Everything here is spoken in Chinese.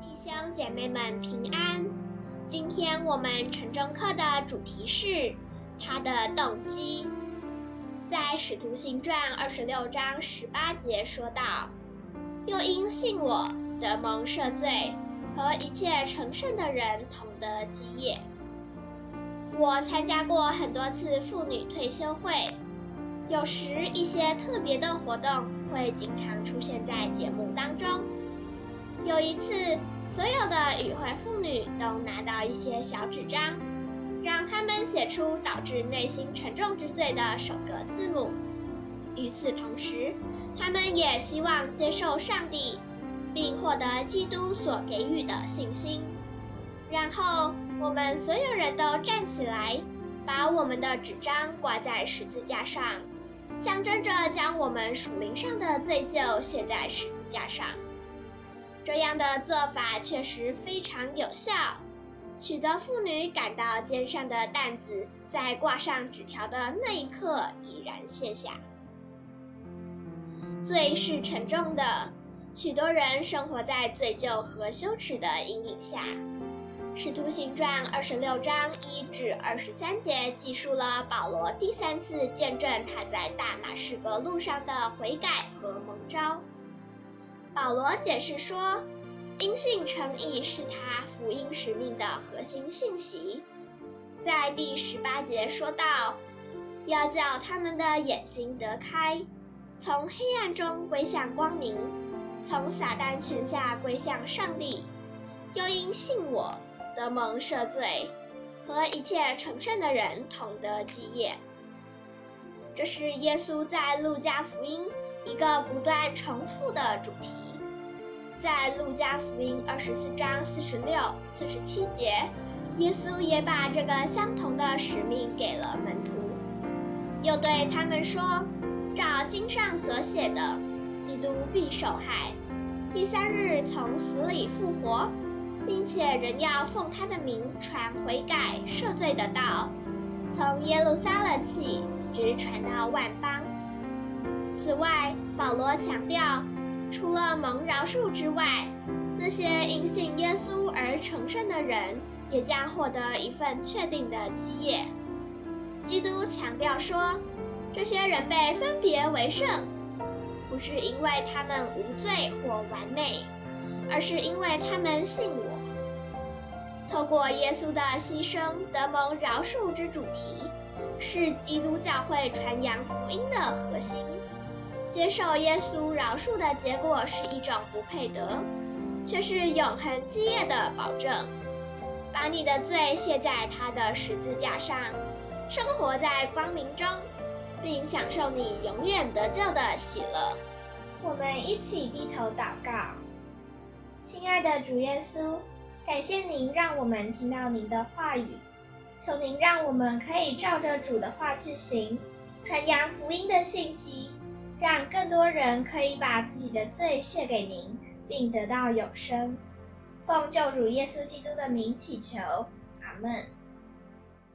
弟兄姐妹们平安。今天我们晨钟课的主题是他的动机。在《使徒行传》二十六章十八节说道：“又因信我，得蒙赦罪，和一切成圣的人同得基业。”我参加过很多次妇女退休会，有时一些特别的活动会经常出现在节目当中。有一次，所有的与会妇女都拿到一些小纸张，让他们写出导致内心沉重之罪的首个字母。与此同时，他们也希望接受上帝，并获得基督所给予的信心。然后，我们所有人都站起来，把我们的纸张挂在十字架上，象征着将我们属灵上的罪疚写在十字架上。这样的做法确实非常有效。许多妇女感到肩上的担子在挂上纸条的那一刻已然卸下。罪是沉重的，许多人生活在罪疚和羞耻的阴影下。使徒行传二十六章一至二十三节记述了保罗第三次见证他在大马士革路上的悔改和蒙召。保罗解释说，因信称义是他福音使命的核心信息。在第十八节说道，要叫他们的眼睛得开，从黑暗中归向光明，从撒旦权下归向上帝。又因信我，得蒙赦罪，和一切成圣的人同得基业。这是耶稣在路加福音一个不断重复的主题。在路加福音二十四章四十六、四十七节，耶稣也把这个相同的使命给了门徒，又对他们说：“照经上所写的，基督必受害，第三日从死里复活，并且人要奉他的名传悔改、赦罪的道，从耶路撒冷起，直传到万邦。”此外，保罗强调。除了蒙饶恕之外，那些因信耶稣而成圣的人，也将获得一份确定的基业。基督强调说，这些人被分别为圣，不是因为他们无罪或完美，而是因为他们信我。透过耶稣的牺牲得蒙饶恕之主题，是基督教会传扬福音的核心。接受耶稣饶恕的结果是一种不配得，却是永恒基业的保证。把你的罪卸在他的十字架上，生活在光明中，并享受你永远得救的喜乐。我们一起低头祷告，亲爱的主耶稣，感谢您让我们听到您的话语，求您让我们可以照着主的话去行，传扬福音的信息。让更多人可以把自己的罪卸给您，并得到永生。奉救主耶稣基督的名祈求，阿门。